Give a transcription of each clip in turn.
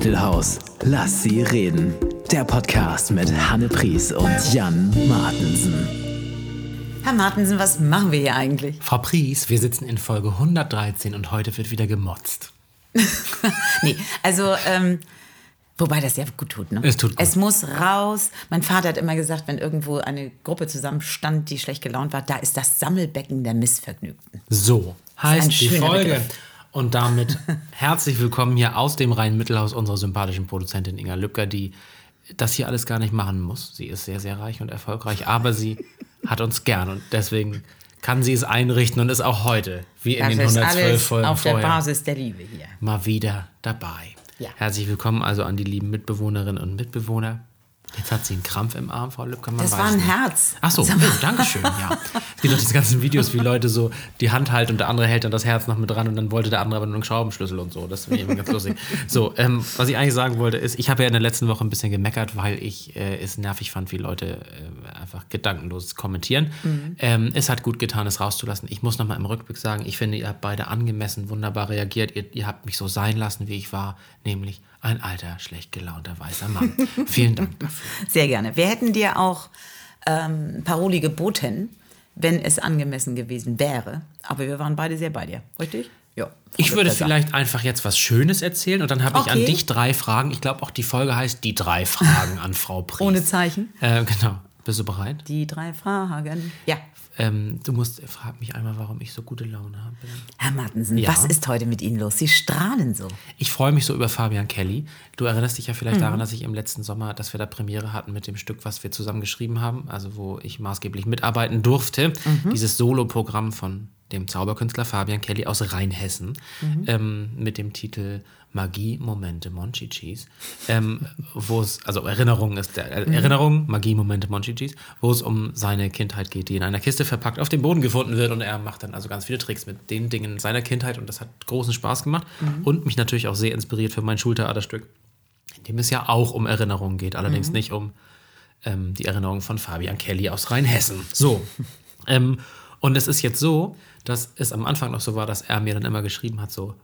Rhein-Mittelhaus. Lass sie reden. Der Podcast mit Hanne Pries und Jan Martensen. Herr Martensen, was machen wir hier eigentlich? Frau Pries, wir sitzen in Folge 113 und heute wird wieder gemotzt. nee, also, ähm, wobei das ja gut tut, ne? Es tut gut. Es muss raus. Mein Vater hat immer gesagt, wenn irgendwo eine Gruppe zusammenstand, die schlecht gelaunt war, da ist das Sammelbecken der Missvergnügten. So heißt die Folge. Begriff. Und damit herzlich willkommen hier aus dem Rhein-Mittelhaus unserer sympathischen Produzentin Inga Lübcker, die das hier alles gar nicht machen muss. Sie ist sehr, sehr reich und erfolgreich, aber sie hat uns gern und deswegen kann sie es einrichten und ist auch heute, wie in Das den ist 112 alles Folgen auf der vorher, Basis der Liebe hier. mal wieder dabei. Ja. Herzlich willkommen also an die lieben Mitbewohnerinnen und Mitbewohner. Jetzt hat sie einen Krampf im Arm, Frau Lübcker. Man Das war ein nicht. Herz. Ach so, ja, mal. danke schön, ja. Gibt doch diese ganzen Videos, wie Leute so die Hand halten und der andere hält dann das Herz noch mit dran und dann wollte der andere aber nur einen Schraubenschlüssel und so. Das finde ich ganz lustig. So, ähm, was ich eigentlich sagen wollte ist, ich habe ja in der letzten Woche ein bisschen gemeckert, weil ich äh, es nervig fand, wie Leute äh, einfach gedankenlos kommentieren. Ähm, es hat gut getan, es rauszulassen. Ich muss nochmal im Rückblick sagen, ich finde, ihr habt beide angemessen wunderbar reagiert. Ihr, ihr habt mich so sein lassen, wie ich war, nämlich ein alter, schlecht gelaunter weißer Mann. Vielen Dank dafür. Sehr gerne. Wir hätten dir auch ähm, Paroli geboten, wenn es angemessen gewesen wäre. Aber wir waren beide sehr bei dir, richtig? Ja. Ich würde vielleicht einfach jetzt was Schönes erzählen und dann habe ich an Okay. dich drei Fragen. Ich glaube auch die Folge heißt Die drei Fragen an Frau Pries. Ohne Zeichen. Äh, genau. Bist du bereit? Die drei Fragen. Ja. Ähm, du musst, frag mich einmal, warum ich so gute Laune habe. Herr Martensen, Ja. was ist heute mit Ihnen los? Sie strahlen so. Ich freue mich so über Fabian Kelly. Du erinnerst dich ja vielleicht Mhm. daran, dass ich im letzten Sommer, dass wir da Premiere hatten mit dem Stück, was wir zusammen geschrieben haben, also wo ich maßgeblich mitarbeiten durfte. Mhm. Dieses Solo-Programm von dem Zauberkünstler Fabian Kelly aus Rheinhessen Mhm. ähm, mit dem Titel Magie, Momente, Monchichis, ähm, wo es, also Erinnerung ist, der, Mhm. äh, Erinnerung, Magie, Momente, Monchichis, wo es um seine Kindheit geht, die in einer Kiste verpackt auf dem Boden gefunden wird und er macht dann also ganz viele Tricks mit den Dingen seiner Kindheit und das hat großen Spaß gemacht und mich natürlich auch sehr inspiriert für mein Schultheaterstück, in dem es ja auch um Erinnerungen geht, allerdings nicht um ähm, die Erinnerung von Fabian Kelly aus Rheinhessen. So. ähm, und es ist jetzt so, dass es am Anfang noch so war, dass er mir dann immer geschrieben hat, so,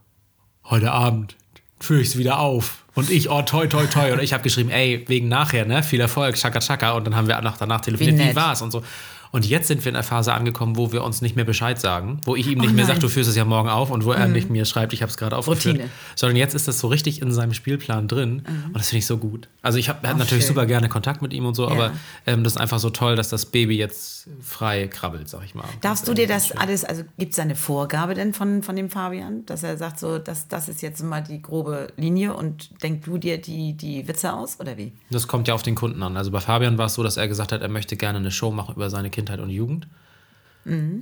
heute Abend führe ich es wieder auf. Und ich, oh, toi, toi, toi. Und ich habe geschrieben, ey, wegen nachher, ne? Viel Erfolg, chaka, chaka. Und dann haben wir nach, danach telefoniert, Wie wie, war's und so. Und jetzt sind wir in der Phase angekommen, wo wir uns nicht mehr Bescheid sagen, wo ich ihm nicht Oh mehr sage, du führst es ja morgen auf und wo er nicht mir schreibt, ich habe es gerade aufgeführt. Routine. Sondern jetzt ist das so richtig in seinem Spielplan drin und das finde ich so gut. Also ich habe natürlich schön. super gerne Kontakt mit ihm und so, Ja. aber ähm, das ist einfach so toll, dass das Baby jetzt frei krabbelt, sag ich mal. Darfst du dir das schön. alles, also gibt es eine Vorgabe denn von, von dem Fabian, dass er sagt, so, das, das ist jetzt mal die grobe Linie und denk du dir die, die Witze aus oder wie? Das kommt ja auf den Kunden an. Also bei Fabian war es so, dass er gesagt hat, er möchte gerne eine Show machen über seine Kindheit und Jugend.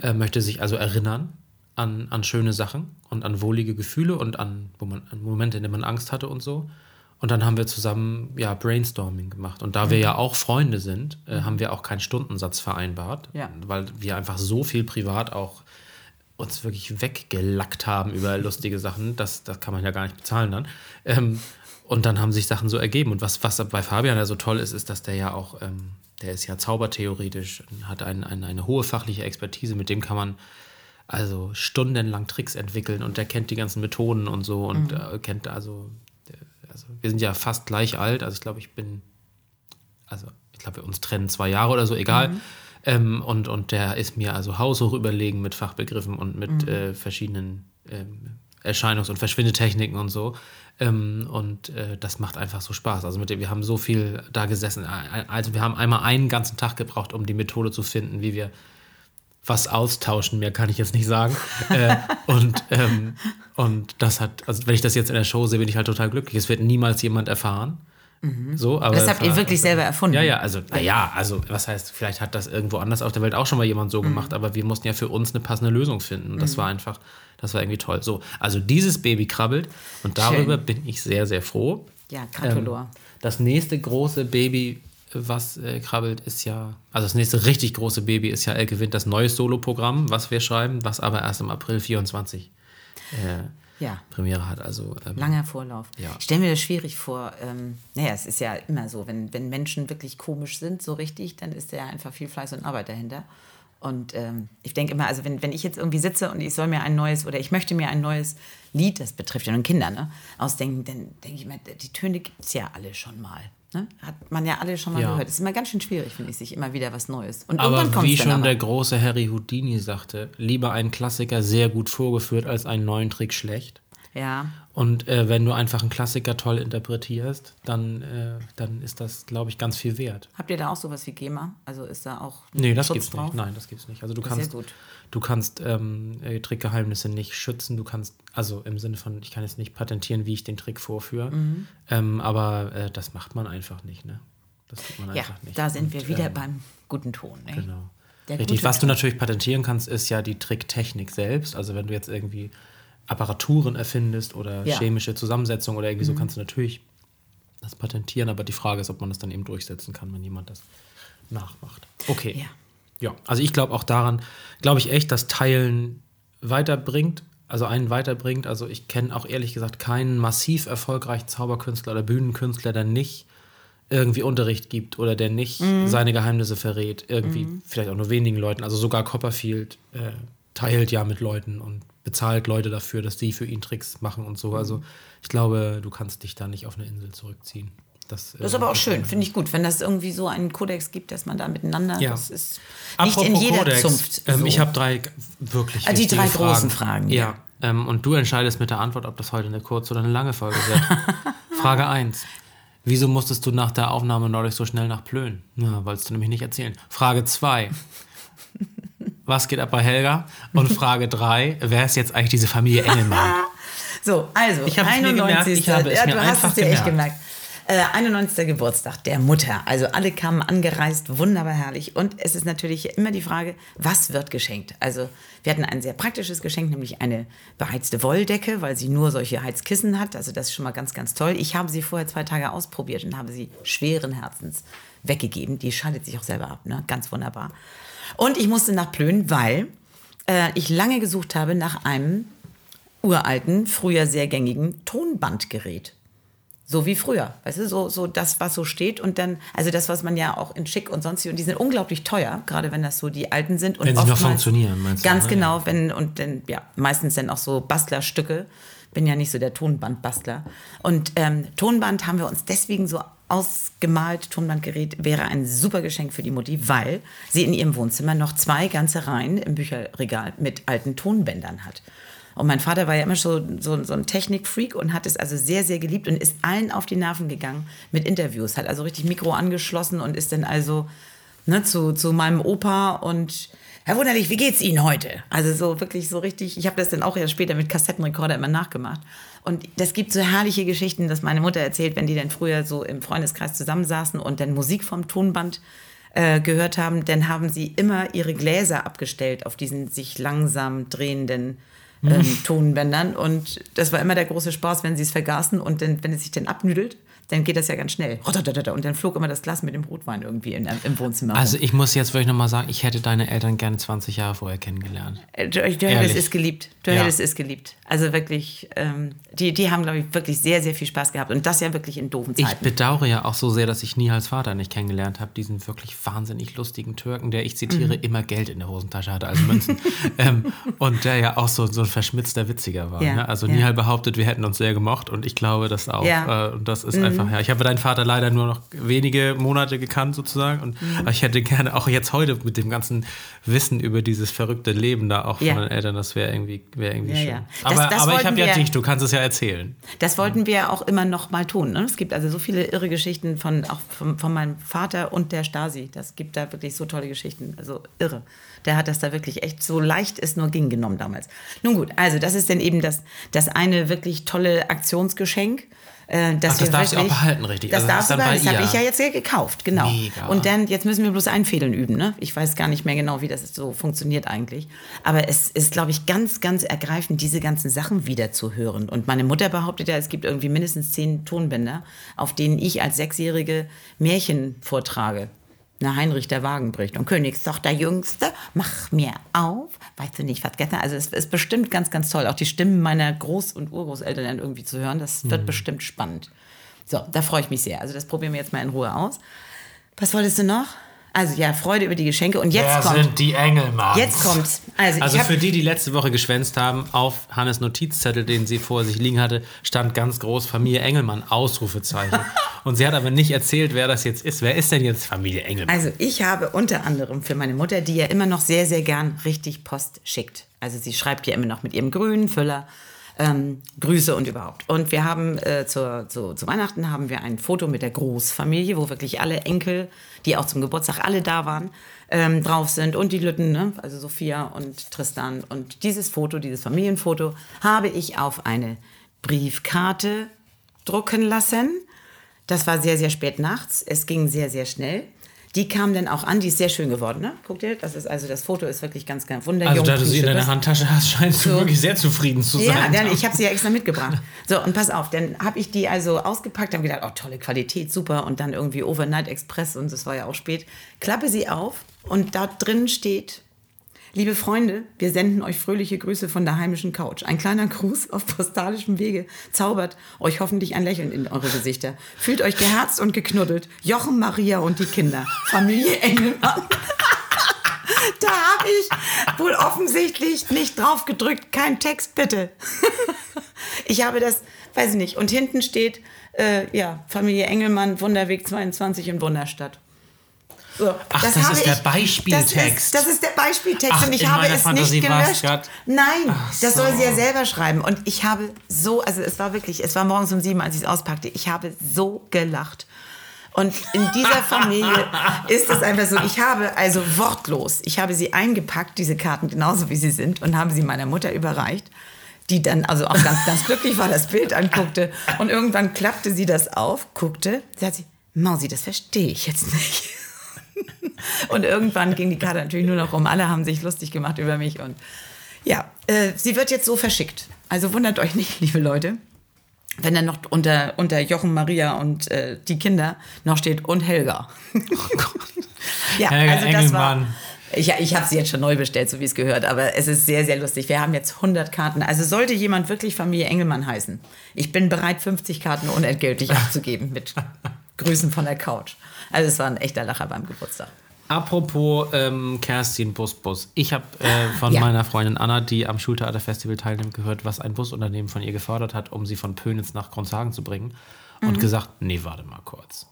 Er möchte sich also erinnern an, an schöne Sachen und an wohlige Gefühle und an, wo man, an Momente, in denen man Angst hatte und so. Und dann haben wir zusammen ja Brainstorming gemacht. Und da wir ja auch Freunde sind, äh, haben wir auch keinen Stundensatz vereinbart, Ja. weil wir einfach so viel privat auch uns wirklich weggelackt haben über lustige Sachen. Das, das kann man ja gar nicht bezahlen dann. Ähm, und dann haben sich Sachen so ergeben. Und was, was bei Fabian ja so toll ist, ist, dass der ja auch, ähm, der ist ja zaubertheoretisch, und hat ein, ein, eine hohe fachliche Expertise, mit dem kann man also stundenlang Tricks entwickeln und der kennt die ganzen Methoden und so und äh, kennt also, äh, also, wir sind ja fast gleich alt, also ich glaube, ich bin also ich glaube, wir uns trennen zwei Jahre oder so, egal. Ähm, und, und der ist mir also haushoch überlegen mit Fachbegriffen und mit äh, verschiedenen ähm, Erscheinungs- und Verschwindetechniken und so. Ähm, und äh, das macht einfach so Spaß. Also mit dem, wir haben so viel da gesessen. Also wir haben einmal einen ganzen Tag gebraucht, um die Methode zu finden, wie wir was austauschen, mehr kann ich jetzt nicht sagen. äh, und, ähm, und das hat, also wenn ich das jetzt in der Show sehe, bin ich halt total glücklich. Es wird niemals jemand erfahren. So, aber Das habt ihr wirklich selber erfunden. ja, ja, also, naja, also, was heißt, vielleicht hat das irgendwo anders auf der Welt auch schon mal jemand so gemacht, aber wir mussten ja für uns eine passende Lösung finden. Und das war einfach, das war irgendwie toll. So, also dieses Baby krabbelt und darüber bin ich sehr, sehr froh. Ja, Gratulor. Ähm, das nächste große Baby, was äh, krabbelt, ist ja, also das nächste richtig große Baby ist ja Elke Wind, das neue Solo-Programm, was wir schreiben, was aber erst im April 24 äh, Ja. Premiere hat. Also, ähm, Langer Vorlauf. Ja. Ich stelle mir das schwierig vor. Ähm, naja, es ist ja immer so, wenn, wenn Menschen wirklich komisch sind, so richtig, dann ist da ja einfach viel Fleiß und Arbeit dahinter. Und ähm, ich denke immer, also wenn, wenn ich jetzt irgendwie sitze und ich soll mir ein neues oder ich möchte mir ein neues Lied, das betrifft ja nun Kinder, ne, ausdenken, dann denke ich mir, die Töne gibt es ja alle schon mal. Ne? Hat man ja alle schon mal Ja. gehört. Es ist immer ganz schön schwierig, finde ich, sich immer wieder was Neues. Und Aber wie schon aber. der große Harry Houdini sagte, lieber einen Klassiker sehr gut vorgeführt als einen neuen Trick schlecht. Ja, Und äh, wenn du einfach einen Klassiker toll interpretierst, dann, äh, dann ist das, glaube ich, ganz viel wert. habt ihr da auch sowas wie GEMA? Also ist da auch Nee, das Schutz gibt's drauf? nicht. Nein, das gibt's nicht. Also du ist kannst, du kannst ähm, äh, Trickgeheimnisse nicht schützen. Du kannst, also im Sinne von, ich kann jetzt nicht patentieren, wie ich den Trick vorführe. Mhm. Ähm, aber äh, das macht man einfach nicht, ne? Das tut man Ja, einfach nicht. da sind Und, wir wieder ähm, beim guten Ton. Ne? Genau. Der Richtig. Was du Ton. natürlich patentieren kannst, ist ja die Tricktechnik selbst. Also wenn du jetzt irgendwie Apparaturen erfindest oder Ja. Mhm. chemische Zusammensetzung oder irgendwie so, kannst du natürlich das patentieren. Aber die Frage ist, ob man das dann eben durchsetzen kann, wenn jemand das nachmacht. Okay. Ja. Ja, also ich glaube auch daran, glaube ich echt, dass Teilen weiterbringt, also einen weiterbringt. Also ich kenne auch ehrlich gesagt keinen massiv erfolgreichen Zauberkünstler oder Bühnenkünstler, der nicht irgendwie Unterricht gibt oder der nicht Mhm. seine Geheimnisse verrät. Irgendwie vielleicht auch nur wenigen Leuten. Also sogar Copperfield äh, teilt ja mit Leuten und bezahlt Leute dafür, dass die für ihn Tricks machen und so. Mhm. Also ich glaube, du kannst dich da nicht auf eine Insel zurückziehen. Das, Das ist aber auch schön, finde ich gut, wenn das irgendwie so einen Kodex gibt, dass man da miteinander, Ja. das ist nicht in Apropos jeder Kodex, Zunft. Ähm, so. Ich habe drei wirklich Ah, die drei Fragen. großen Fragen, ja. Ja. Ähm, und du entscheidest mit der Antwort, ob das heute eine kurze oder eine lange Folge wird. Frage 1. Wieso musstest du nach der Aufnahme neulich so schnell nach Plön? Na, wolltest du nämlich nicht erzählen. Frage 2. Was geht ab bei Helga? Und Frage 3. Wer ist jetzt eigentlich diese Familie Engelmann? So, also, Ich habe es mir gemerkt, ich habe es ja, mir du hast es dir echt gemerkt. gemerkt. Äh, 91. Geburtstag der Mutter. Also alle kamen angereist, wunderbar herrlich. Und es ist natürlich immer die Frage, was wird geschenkt? Also wir hatten ein sehr praktisches Geschenk, nämlich eine beheizte Wolldecke, weil sie nur solche Heizkissen hat. Also das ist schon mal ganz, ganz toll. Ich habe sie vorher zwei Tage ausprobiert und habe sie schweren Herzens weggegeben. Die schaltet sich auch selber ab, ne? ganz wunderbar. Und ich musste nach Plön, weil äh, ich lange gesucht habe nach einem uralten, früher sehr gängigen Tonbandgerät. So wie früher, weißt du, so, so das, was so steht und dann, also das, was man ja auch in schick und sonst, und die sind unglaublich teuer, gerade wenn das so die alten sind. Und Wenn sie noch funktionieren, meinst du, Ganz ne? genau, wenn, und dann, ja, meistens dann auch so Bastlerstücke. Bin ja nicht so der Tonbandbastler. Und ähm, Tonband haben wir uns deswegen so ausgemalt. Tonbandgerät wäre ein super Geschenk für die Mutti, weil sie in ihrem Wohnzimmer noch zwei ganze Reihen im Bücherregal mit alten Tonbändern hat. Und mein Vater war ja immer schon so, so ein Technikfreak und hat es also sehr, sehr geliebt und ist allen auf die Nerven gegangen mit Interviews. Hat also richtig Mikro angeschlossen und ist dann also ne, zu, zu meinem Opa und Herr Wunderlich, wie geht's Ihnen heute? Also so wirklich so richtig, ich habe das dann auch erst später mit Kassettenrekorder immer nachgemacht. Und das gibt so herrliche Geschichten, dass meine Mutter erzählt, wenn die dann früher so im Freundeskreis zusammensaßen und dann Musik vom Tonband äh, gehört haben, dann haben sie immer ihre Gläser abgestellt auf diesen sich langsam drehenden ähm, Tonbändern. Und das war immer der große Spaß, wenn sie es vergaßen und dann, wenn es sich dann abnüdelt, dann geht das ja ganz schnell. Und dann flog immer das Glas mit dem Rotwein irgendwie in, im Wohnzimmer. Also ich muss jetzt wirklich nochmal sagen, ich hätte deine Eltern gerne 20 Jahre vorher kennengelernt. Du, du hättest es geliebt. Du Ja. hättest es geliebt. Also wirklich, ähm, die, die haben, glaube ich, wirklich sehr, sehr viel Spaß gehabt. Und das ja wirklich in doofen Ich Zeiten. bedauere ja auch so sehr, dass ich Nihals Vater nicht kennengelernt habe, diesen wirklich wahnsinnig lustigen Türken, der, ich zitiere, immer Geld in der Hosentasche hatte, also Münzen. ähm, und der ja auch so, so ein verschmitzter Witziger war. Ja, Ne? Also ja. Nihal behauptet, wir hätten uns sehr gemocht und ich glaube das auch. Ja. Äh, und das ist einfach, ja. Ich habe deinen Vater leider nur noch wenige Monate gekannt sozusagen. Und Mhm. aber ich hätte gerne, auch jetzt heute mit dem ganzen Wissen über dieses verrückte Leben da auch Ja. von den Eltern, das wäre irgendwie, wäre irgendwie Ja, schön. ja. Das- Aber, das aber ich habe ja dich, du kannst es ja erzählen. Das wollten wir auch immer noch mal tun. Ne? Es gibt also so viele irre Geschichten von, auch von, von meinem Vater und der Stasi. Das gibt da wirklich so tolle Geschichten. Also irre. Der hat das da wirklich echt so leicht es nur ging genommen damals. Nun gut, also das ist dann eben das, das eine wirklich tolle Aktionsgeschenk. Äh, dass Ach, das du wirklich- auch behalten, richtig? Das Also darfst du behalten. Das habe ich ja jetzt ja gekauft, genau. Mega. Und dann, jetzt müssen wir bloß einfädeln üben. Ne? Ich weiß gar nicht mehr genau, wie das so funktioniert eigentlich. Aber es ist, glaube ich, ganz, ganz ergreifend, diese ganzen Sachen wieder zu hören. Und meine Mutter behauptet ja, es gibt irgendwie mindestens zehn Tonbänder, auf denen ich als Sechsjährige Märchen vortrage. Na, Heinrich der Wagenbricht und Königstochter Jüngste, mach mir auf. Weißt du nicht, was gestern. Also, es ist bestimmt ganz, ganz toll, auch die Stimmen meiner Groß- und Urgroßeltern irgendwie zu hören. Das wird bestimmt spannend. So, da freue ich mich sehr. Also, das probieren wir jetzt mal in Ruhe aus. Was wolltest du noch? Also ja, Freude über die Geschenke. Und jetzt Wer kommt. sind die Engelmanns? Jetzt kommt's. Also, Also für die, die letzte Woche geschwänzt haben, auf Hannes Notizzettel, den sie vor sich liegen hatte, stand ganz groß Familie Engelmann, Ausrufezeichen. Und sie hat aber nicht erzählt, wer das jetzt ist. Wer ist denn jetzt Familie Engelmann? Also ich habe unter anderem für meine Mutter, die ja immer noch sehr, sehr gern richtig Post schickt. Also sie schreibt ja immer noch mit ihrem grünen Füller ähm, Grüße und überhaupt. Und wir haben äh, zur, zu, zu Weihnachten haben wir ein Foto mit der Großfamilie, wo wirklich alle Enkel, die auch zum Geburtstag alle da waren, ähm, drauf sind und die Lütten, ne? also Sophia und Tristan. Und dieses Foto, dieses Familienfoto, habe ich auf eine Briefkarte drucken lassen. Das war sehr, sehr spät nachts. Es ging sehr, sehr schnell. Die kam dann auch an, die ist sehr schön geworden, ne? Guckt ihr, das ist also das Foto ist wirklich ganz, ganz wunderjung. Also, da du sie in deiner Handtasche hast, scheinst du So. wirklich sehr zufrieden zu Ja, sein. dann, ich habe sie ja extra mitgebracht. So, und pass auf, dann habe ich die also ausgepackt, habe gedacht, oh, tolle Qualität, super. Und dann irgendwie Overnight Express und es war ja auch spät. Klappe sie auf und da drin steht, liebe Freunde, wir senden euch fröhliche Grüße von der heimischen Couch. Ein kleiner Gruß auf postalischem Wege zaubert euch hoffentlich ein Lächeln in eure Gesichter. Fühlt euch geherzt und geknuddelt. Jochen, Maria und die Kinder. Familie Engelmann. Da habe ich wohl offensichtlich nicht drauf gedrückt. Kein Text, bitte. Ich habe das, weiß ich nicht. Und hinten steht, äh, ja, Familie Engelmann, Wunderweg 22 in Wunderstadt. So, Ach, das habe ist der Beispieltext. Das ist, das ist der Beispieltext Ach, und ich in habe es Fantasie nicht gelöscht. Nein, Ach das soll so. sie ja selber schreiben. Und ich habe so, also es war wirklich, es war morgens um sieben, als ich es auspackte. Ich habe so gelacht. Und in dieser Familie ist es einfach so, ich habe also wortlos, ich habe sie eingepackt, diese Karten genauso wie sie sind, und habe sie meiner Mutter überreicht, die dann also auch ganz, ganz glücklich war, das Bild anguckte. Und irgendwann klappte sie das auf, guckte, sagt sie, Mausi, das verstehe ich jetzt nicht. Und irgendwann ging die Karte natürlich nur noch rum. Alle haben sich lustig gemacht über mich. Und ja, äh, sie wird jetzt so verschickt. Also wundert euch nicht, liebe Leute, wenn dann noch unter, unter Jochen, Maria und äh, die Kinder noch steht und Helga. ja, Helga also das war. Engelmann. Ich, ich habe sie jetzt schon neu bestellt, so wie es gehört, aber es ist sehr, sehr lustig. Wir haben jetzt 100 Karten. Also sollte jemand wirklich Familie Engelmann heißen, ich bin bereit, 50 Karten unentgeltlich abzugeben mit Grüßen von der Couch. Also es war ein echter Lacher beim Geburtstag. Apropos ähm, Kerstin Busbus. Ich habe äh, von Ja. meiner Freundin Anna, die am Schultheaterfestival teilnimmt, gehört, was ein Busunternehmen von ihr gefordert hat, um sie von Pönitz nach Gronshagen zu bringen. Und gesagt, nee, warte mal kurz.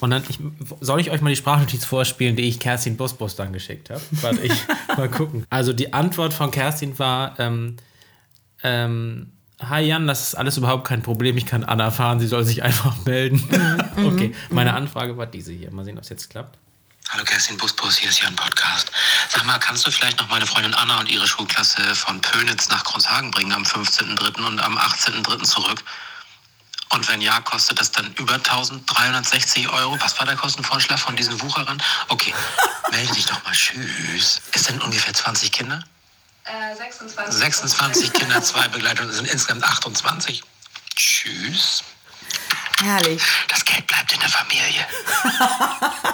Und dann, ich, soll ich euch mal die Sprachnotiz vorspielen, die ich Kerstin Busbus dann geschickt habe? Warte, ich mal gucken. Also die Antwort von Kerstin war, ähm, ähm, Hi Jan, das ist alles überhaupt kein Problem. Ich kann Anna fahren, sie soll sich einfach melden. okay, meine Anfrage war diese hier. Mal sehen, ob es jetzt klappt. Hallo Kerstin Busbus, hier ist Jan Podcast. Sag mal, kannst du vielleicht noch meine Freundin Anna und ihre Schulklasse von Pönitz nach Gronshagen bringen am 15.03. und am 18.03. zurück? Und wenn ja, kostet das dann über 1360 Euro? Was war der Kostenvorschlag von diesen Wucherern? Okay, melde dich doch mal. Tschüss. Es sind ungefähr 20 Kinder? Äh, 26. 26 Kinder, zwei Begleitungen, sind insgesamt 28. Tschüss. Herrlich. Das Geld bleibt in der Familie.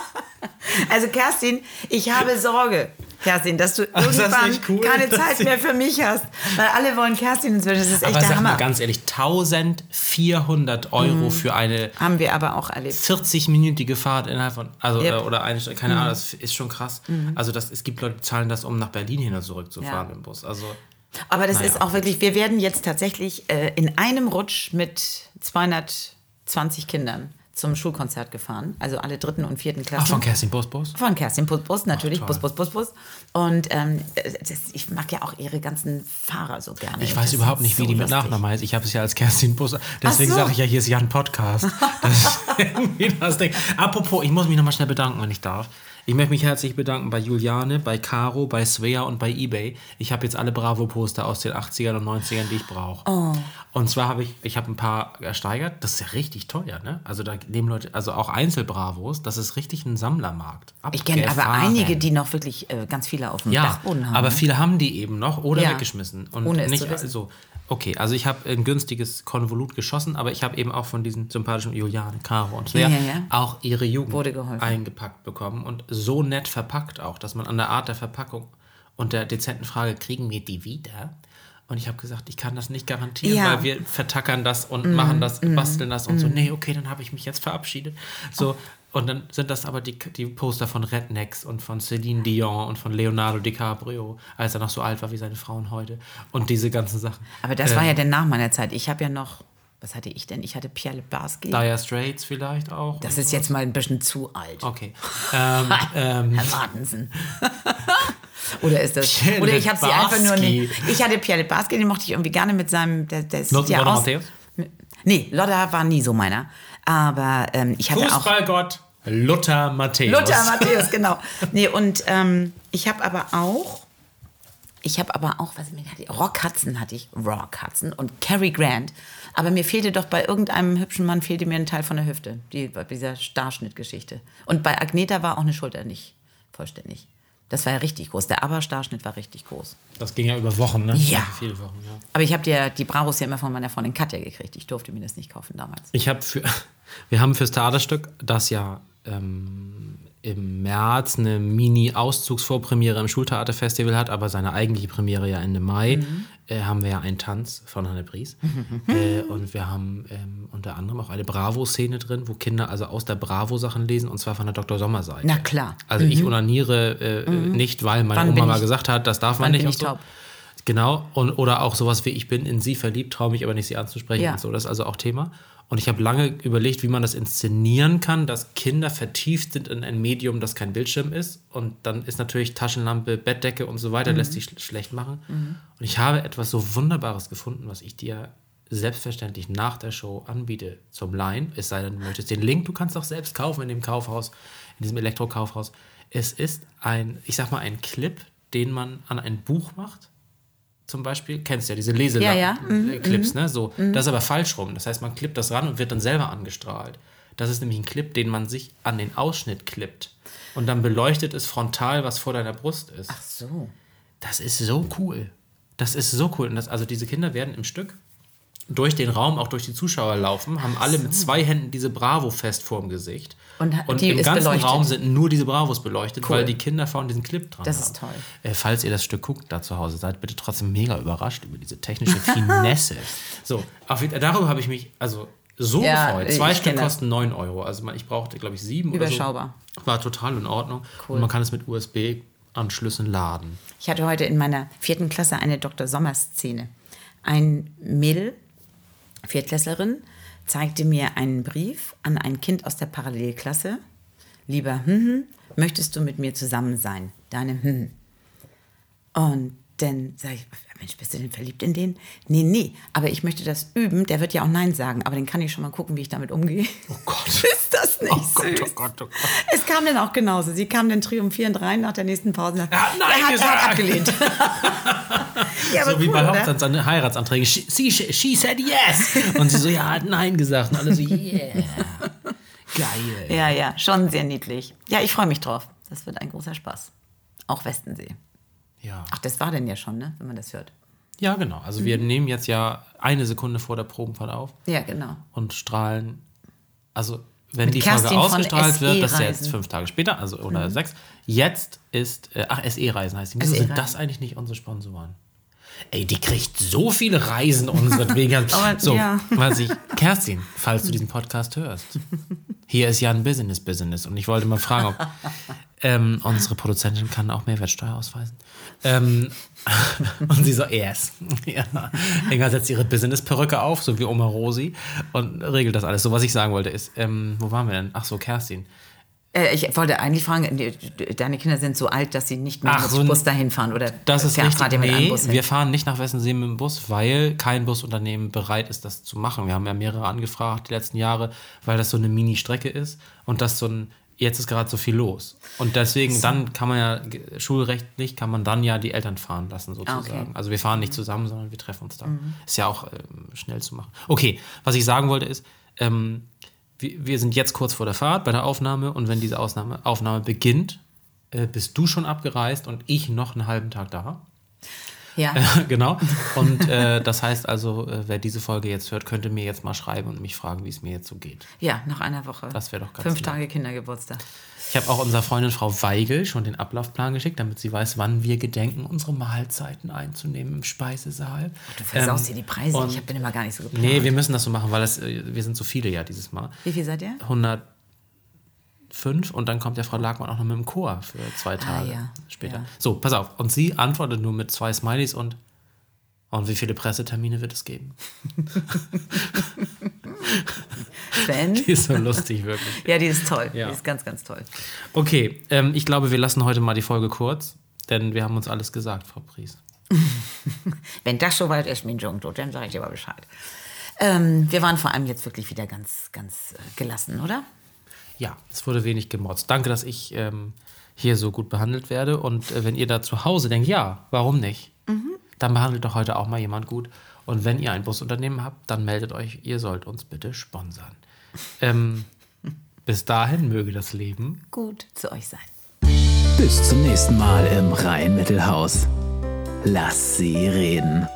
Also Kerstin, ich habe Sorge, Kerstin, dass du Ach, das irgendwann nicht cool? keine Das Zeit mehr für mich hast. Weil alle wollen Kerstin inzwischen. Das ist echt Aber der sag mal Hammer. ganz ehrlich, 1400 Euro für eine Haben wir aber auch erlebt. 40-minütige Fahrt innerhalb von, also Yep. oder eine Stunde, keine Ahnung, das ist schon krass. Also das, es gibt Leute, die zahlen das, um nach Berlin hin und zurück zu Ja. fahren im Bus. Also Aber das Naja. ist auch wirklich, wir werden jetzt tatsächlich äh, in einem Rutsch mit 220 Kindern zum Schulkonzert gefahren. Also alle dritten und vierten Klassen. ach, von Kerstin Busbus? Von Kerstin Bus, Bus natürlich, toll. Bus, Bus, Bus, Bus. Und ähm, das, ich mag ja auch ihre ganzen Fahrer so gerne. Ich weiß Das überhaupt nicht, wie so die mit. Nachnamen heißt. Ich habe es ja als Kerstin Bus. Deswegen so. sage ich ja, hier ist Jan Podcast. Das ist irgendwie das Ding. Apropos, ich muss mich nochmal schnell bedanken, wenn ich darf. Ich möchte mich herzlich bedanken bei Juliane, bei Caro, bei Svea und bei eBay. Ich habe jetzt alle Bravo-Poster aus den 80ern und 90ern, die ich brauche. Oh. Und zwar habe ich, ich habe ein paar ersteigert. Das ist ja richtig teuer, ne? Also da nehmen Leute, also auch Einzelbravos, das ist richtig ein Sammlermarkt. Ich kenne aber Abgefahren. einige, die noch wirklich äh, ganz viele auf dem Ja, Dachboden haben. aber viele haben die eben noch oder Ja. weggeschmissen. Und Ohne es nicht zu wissen. so. Okay, also ich habe ein günstiges Konvolut geschossen, aber ich habe eben auch von diesen sympathischen Juliane, Caro und Svea Ja, ja, ja. auch ihre Jugend eingepackt bekommen und so nett verpackt auch, dass man an der Art der Verpackung und der dezenten Frage, kriegen wir die wieder? Und ich habe gesagt, ich kann das nicht garantieren, Ja. Weil wir vertackern das und machen das, basteln das und so. Nee, okay, dann habe ich mich jetzt verabschiedet. So, und dann sind das aber die, die Poster von Rednecks und von Celine Dion und von Leonardo DiCaprio, als er noch so alt war wie seine Frauen heute. Und diese ganzen Sachen. Aber das Ähm, war ja dann nach meiner Zeit. Ich habe ja noch, was hatte ich denn? Ich hatte Pierre Lebarski. Dire Straits vielleicht auch. Das ist so. jetzt mal ein bisschen zu alt. Okay. Ähm, ähm, Herr Martensen. Oder ist das? Pierre oder ich habe sie einfach nur nicht. Ich hatte Pierre Lebarski, den mochte ich irgendwie gerne mit seinem. Der, der sieht Lothar ja aus. Matthäus? Nee, Lotta war nie so meiner. Aber ähm, ich hatte auch. Fußballgott Luther Matthäus. Lothar Matthäus, genau. Nee, und ähm, ich habe aber auch. Ich habe aber auch, was mir hatte, Rock Hudson hatte ich, Rock Hudson und Cary Grant. Aber mir fehlte doch bei irgendeinem hübschen Mann fehlte mir ein Teil von der Hüfte, die, bei dieser Starschnittgeschichte. Und bei Agneta war auch eine Schulter nicht vollständig. Das war ja richtig groß. Der Aber-Starschnitt war richtig groß. Das ging ja über Wochen, ne? Ja. Viele Wochen, ja. Aber ich habe die, die Bravos ja immer von meiner Freundin Katja gekriegt. Ich durfte mir das nicht kaufen damals. Ich habe für, wir haben fürs Theaterstück, das ja ähm, im März eine Mini-Auszugsvorpremiere im Schultheaterfestival hat, aber seine eigentliche Premiere ja Ende Mai, äh, haben wir ja einen Tanz von Hanne Bries. äh, und wir haben ähm, unter anderem auch eine Bravo-Szene drin, wo Kinder also aus der Bravo-Sachen lesen, und zwar von der Dr. Sommer-Seite. Na klar. Also ich onaniere äh, nicht, weil meine Wann Oma mal gesagt hat, das darf man wann nicht. bin ich so. taub? Genau, und, oder auch sowas wie ich bin in sie verliebt, traue mich aber nicht, sie anzusprechen Ja. und so. Das ist also auch Thema. Und ich habe lange überlegt, wie man das inszenieren kann, dass Kinder vertieft sind in ein Medium, das kein Bildschirm ist. Und dann ist natürlich Taschenlampe, Bettdecke und so weiter, lässt sich sch schlecht machen. Und ich habe etwas so Wunderbares gefunden, was ich dir selbstverständlich nach der Show anbiete zum Leihen. Es sei denn, du möchtest den Link, du kannst auch selbst kaufen in dem Kaufhaus, in diesem Elektrokaufhaus. Es ist ein, ich sag mal, ein Clip, den man an ein Buch macht zum Beispiel, kennst du ja diese Ja, ja. Mhm, Leseclips, ne? So, das ist aber falsch rum. Das heißt, man klippt das ran und wird dann selber angestrahlt. Das ist nämlich ein Clip, den man sich an den Ausschnitt klippt. Und dann beleuchtet es frontal, was vor deiner Brust ist. Ach so. Das ist so cool. Das ist so cool. Und das, also diese Kinder werden im Stück durch den Raum, auch durch die Zuschauer laufen, haben alle mit zwei Händen diese Bravo fest vorm Gesicht. Und Und im ganzen beleuchtet. Raum sind nur diese Bravos beleuchtet, Cool. weil die Kinder vorne diesen Clip dran Das haben. ist toll. Äh, falls ihr das Stück guckt, da zu Hause seid, bitte trotzdem mega überrascht über diese technische Finesse. so, auf, darüber habe ich mich also so Ja, gefreut. Zwei Stück kosten 9 Euro. Also ich brauchte, glaube ich, sieben Überschaubar. oder so. War total in Ordnung. Und man kann es mit USB-Anschlüssen laden. Ich hatte heute in meiner vierten Klasse eine Dr. Sommer-Szene. Ein Mädel, Viertklässlerin, zeigte mir einen Brief an ein Kind aus der Parallelklasse. Lieber, hm, hm, möchtest du mit mir zusammen sein? Deine, hm. hm. Und dann sage ich, Mensch, bist du denn verliebt in den? Nee, nee, aber ich möchte das üben. Der wird ja auch Nein sagen, aber dann kann ich schon mal gucken, wie ich damit umgehe. Oh Gott. Ist das nicht Oh süß? Gott, oh Gott, oh Gott. Es kam dann auch genauso. Sie kam dann triumphierend rein nach der nächsten Pause. Er hat Nein er hat, er hat gesagt. abgelehnt. ja, so wie cool, bei oder? Hochzeits Heiratsanträgen. She, she, she said yes. Und sie so, ja, hat nein gesagt. Und alle so, yeah. Geil. Ja, ja, schon sehr niedlich. Ja, ich freue mich drauf. Das wird ein großer Spaß. Auch Westensee. Ja. Ach, das war denn ja schon, ne? wenn man das hört. ja, genau. Also wir nehmen jetzt ja eine Sekunde vor der Probenfahrt auf Ja, genau. und strahlen. Also, wenn Mit die Kerstin Folge ausgestrahlt wird, das ist ja jetzt fünf Tage später, also oder sechs. Jetzt ist, äh, ach, SE-Reisen heißt die. Wieso SE-Reisen. sind das eigentlich nicht unsere Sponsoren? Ey, die kriegt so viele Reisen unseretwegen. Aber, so, ja. was ich, Kerstin, falls du diesen Podcast hörst, hier ist ja ein Business Business und ich wollte mal fragen, ob ähm, unsere Produzentin kann auch Mehrwertsteuer ausweisen. Ähm, und sie so, yes. ja. Inga setzt ihre Business-Perücke auf, so wie Oma Rosi, und regelt das alles. So, was ich sagen wollte, ist, ähm, wo waren wir denn? Ach so, Kerstin. Äh, ich wollte eigentlich fragen, deine Kinder sind so alt, dass sie nicht mehr Ach, mit so Bus dahin fahren oder Das ist fährt- richtig. mit einem Nee, Bus hin? wir fahren nicht nach Wessensee mit dem Bus, weil kein Busunternehmen bereit ist, das zu machen. Wir haben ja mehrere angefragt die letzten Jahre, weil das so eine Mini-Strecke ist und das so ein, jetzt ist gerade so viel los. Und deswegen, dann kann man ja, schulrechtlich kann man dann ja die Eltern fahren lassen, sozusagen. Okay. Also wir fahren nicht zusammen, sondern wir treffen uns da. Ist ja auch ähm, schnell zu machen. Okay, was ich sagen wollte ist, ähm, wir, sind jetzt kurz vor der Fahrt bei der Aufnahme und wenn diese Ausnahme, Aufnahme beginnt, äh, bist du schon abgereist und ich noch einen halben Tag da. Ja. genau. Und äh, das heißt also, äh, wer diese Folge jetzt hört, könnte mir jetzt mal schreiben und mich fragen, wie es mir jetzt so geht. Ja, nach einer Woche. Das wäre doch ganz Fünf nett. Tage Kindergeburtstag. Ich habe auch unserer Freundin Frau Weigel schon den Ablaufplan geschickt, damit sie weiß, wann wir gedenken, unsere Mahlzeiten einzunehmen im Speisesaal. Du versaust Ähm, dir die Preise. Ich bin immer gar nicht so geplant. Nee, wir müssen das so machen, weil das, äh, wir sind so viele ja dieses Mal. Wie viel seid ihr? 105 und dann kommt ja Frau Lagmann auch noch mit dem Chor für zwei Tage Ah, ja. später. Ja. So, pass auf. Und sie antwortet nur mit zwei Smileys und und wie viele Pressetermine wird es geben? Sven? Die ist so lustig, wirklich. Ja, die ist toll. Ja. Die ist ganz, ganz toll. Okay, ähm, ich glaube, wir lassen heute mal die Folge kurz, denn wir haben uns alles gesagt, Frau Pries. Wenn das soweit ist, mein Jungto, dann sage ich dir mal Bescheid. Ähm, wir waren vor allem jetzt wirklich wieder ganz, ganz äh, gelassen, oder? Ja, es wurde wenig gemotzt. Danke, dass ich ähm, hier so gut behandelt werde. Und äh, wenn ihr da zu Hause denkt, ja, warum nicht? Dann behandelt doch heute auch mal jemand gut. Und wenn ihr ein Busunternehmen habt, dann meldet euch, ihr sollt uns bitte sponsern. Ähm, bis dahin möge das Leben. Gut zu euch sein. Bis zum nächsten Mal im Rhein-Mittelhaus. Lass sie reden.